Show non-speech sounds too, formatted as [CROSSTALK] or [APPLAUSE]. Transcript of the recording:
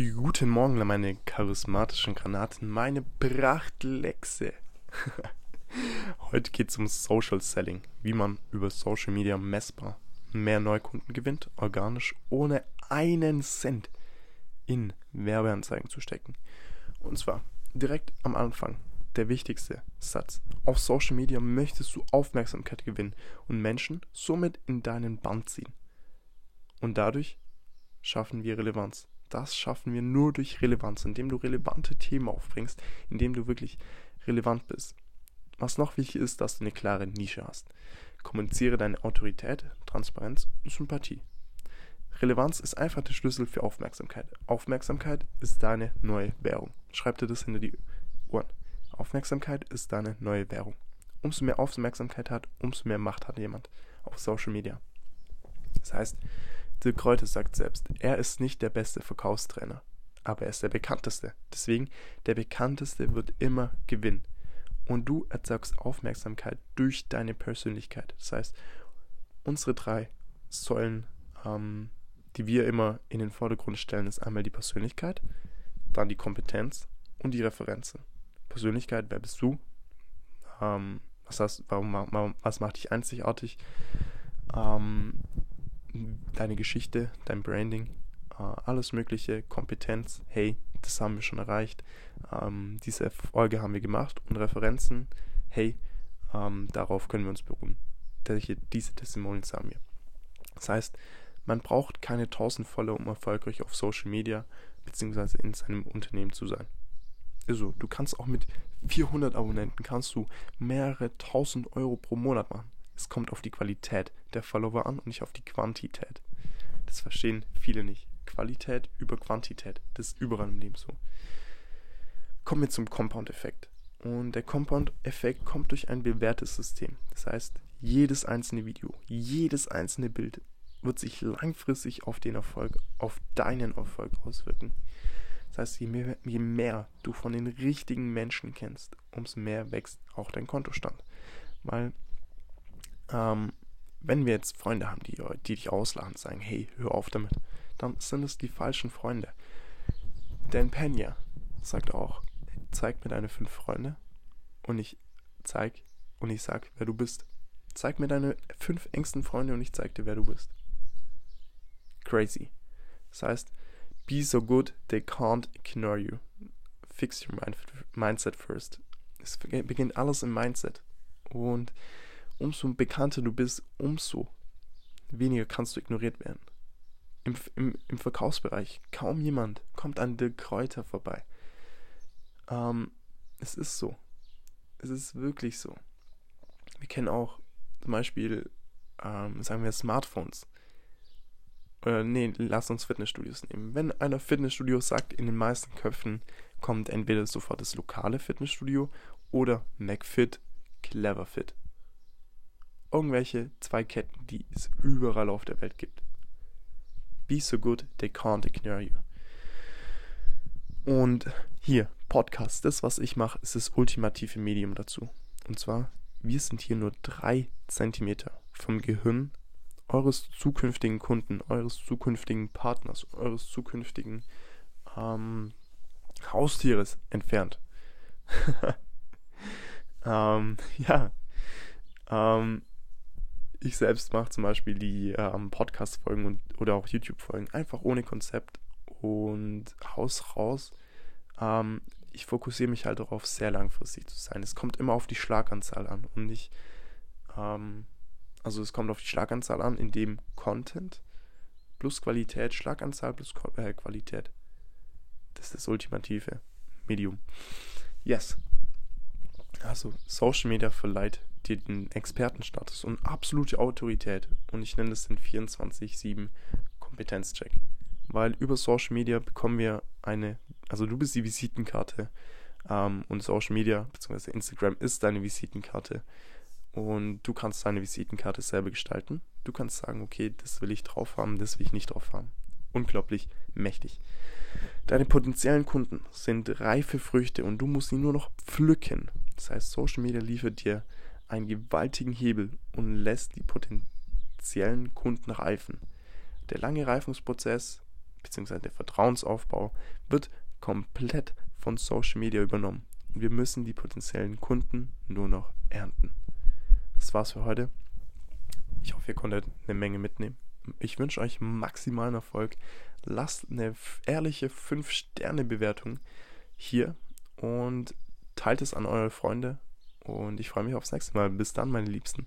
Guten Morgen, meine charismatischen Granaten, meine Prachtlexe. [LAUGHS] Heute geht es um Social Selling, wie man über Social Media messbar mehr Neukunden gewinnt, organisch, ohne einen Cent in Werbeanzeigen zu stecken. Und zwar direkt am Anfang der wichtigste Satz. Auf Social Media möchtest du Aufmerksamkeit gewinnen und Menschen somit in deinen Band ziehen. Und dadurch schaffen wir Relevanz. Das schaffen wir nur durch Relevanz, indem du relevante Themen aufbringst, indem du wirklich relevant bist. Was noch wichtig ist, dass du eine klare Nische hast. Kommuniziere deine Autorität, Transparenz und Sympathie. Relevanz ist einfach der Schlüssel für Aufmerksamkeit. Aufmerksamkeit ist deine neue Währung. Schreib dir das hinter die Ohren. Aufmerksamkeit ist deine neue Währung. Umso mehr Aufmerksamkeit hat, umso mehr Macht hat jemand auf Social Media. Das heißt, Dirk Kräuter sagt selbst, er ist nicht der beste Verkaufstrainer, aber er ist der bekannteste. Deswegen, der bekannteste wird immer gewinnen. Und du erzeugst Aufmerksamkeit durch deine Persönlichkeit. Das heißt, unsere drei Säulen, ähm, die wir immer in den Vordergrund stellen, ist einmal die Persönlichkeit, dann die Kompetenz und die Referenzen. Persönlichkeit, wer bist du? Ähm, was, hast, warum, was macht dich einzigartig? Ähm, deine Geschichte, dein Branding, äh, alles Mögliche, Kompetenz, hey, das haben wir schon erreicht, ähm, diese Folge haben wir gemacht und Referenzen, hey, ähm, darauf können wir uns beruhen. Diese, diese Testimonials haben wir. Das heißt, man braucht keine 1000 Follower, um erfolgreich auf Social Media bzw. in seinem Unternehmen zu sein. Also, du kannst auch mit 400 Abonnenten kannst du mehrere tausend Euro pro Monat machen. Es kommt auf die Qualität der Follower an und nicht auf die Quantität. Das verstehen viele nicht. Qualität über Quantität. Das ist überall im Leben so. Kommen wir zum Compound-Effekt. Und der Compound-Effekt kommt durch ein bewährtes System. Das heißt, jedes einzelne Video, jedes einzelne Bild wird sich langfristig auf den Erfolg, auf deinen Erfolg auswirken. Das heißt, je mehr, je mehr du von den richtigen Menschen kennst, umso mehr wächst auch dein Kontostand. Weil ähm, wenn wir jetzt Freunde haben, die, die dich auslachen, sagen, hey, hör auf damit, dann sind es die falschen Freunde. Dan Pena sagt auch, zeig mir deine fünf Freunde und ich zeig und ich sag, wer du bist. Zeig mir deine fünf engsten Freunde und ich zeig dir, wer du bist. Crazy. Das heißt, be so good they can't ignore you. Fix your mind, mindset first. Es beginnt alles im Mindset. Und umso bekannter du bist, umso weniger kannst du ignoriert werden. Im, im, im Verkaufsbereich kaum jemand kommt an der Kräuter vorbei. Ähm, es ist so. Es ist wirklich so. Wir kennen auch zum Beispiel, ähm, sagen wir, Smartphones. Oder nee, lass uns Fitnessstudios nehmen. Wenn einer Fitnessstudio sagt, in den meisten Köpfen kommt entweder sofort das lokale Fitnessstudio oder McFit, CleverFit irgendwelche zwei Ketten, die es überall auf der Welt gibt. Be so good, they can't ignore you. Und hier, Podcast, das, was ich mache, ist das ultimative Medium dazu. Und zwar, wir sind hier nur drei Zentimeter vom Gehirn eures zukünftigen Kunden, eures zukünftigen Partners, eures zukünftigen ähm, Haustieres entfernt. [LAUGHS] ähm, ja. Ähm, ich selbst mache zum Beispiel die ähm, Podcast-Folgen oder auch YouTube-Folgen einfach ohne Konzept und Haus raus. Ähm, ich fokussiere mich halt darauf, sehr langfristig zu sein. Es kommt immer auf die Schlaganzahl an und nicht, ähm, also es kommt auf die Schlaganzahl an, in dem Content plus Qualität, Schlaganzahl plus äh, Qualität. Das ist das ultimative Medium. Yes. Also Social Media verleiht dir den Expertenstatus und absolute Autorität. Und ich nenne das den 24-7 Kompetenzcheck. Weil über Social Media bekommen wir eine, also du bist die Visitenkarte ähm, und Social Media bzw. Instagram ist deine Visitenkarte. Und du kannst deine Visitenkarte selber gestalten. Du kannst sagen, okay, das will ich drauf haben, das will ich nicht drauf haben. Unglaublich mächtig. Deine potenziellen Kunden sind reife Früchte und du musst sie nur noch pflücken. Das heißt, Social Media liefert dir einen gewaltigen Hebel und lässt die potenziellen Kunden reifen. Der lange Reifungsprozess, bzw. der Vertrauensaufbau wird komplett von Social Media übernommen. Wir müssen die potenziellen Kunden nur noch ernten. Das war's für heute. Ich hoffe, ihr konntet eine Menge mitnehmen. Ich wünsche euch maximalen Erfolg. Lasst eine ehrliche 5-Sterne-Bewertung hier und teilt es an eure Freunde. Und ich freue mich aufs nächste Mal. Bis dann, meine Liebsten.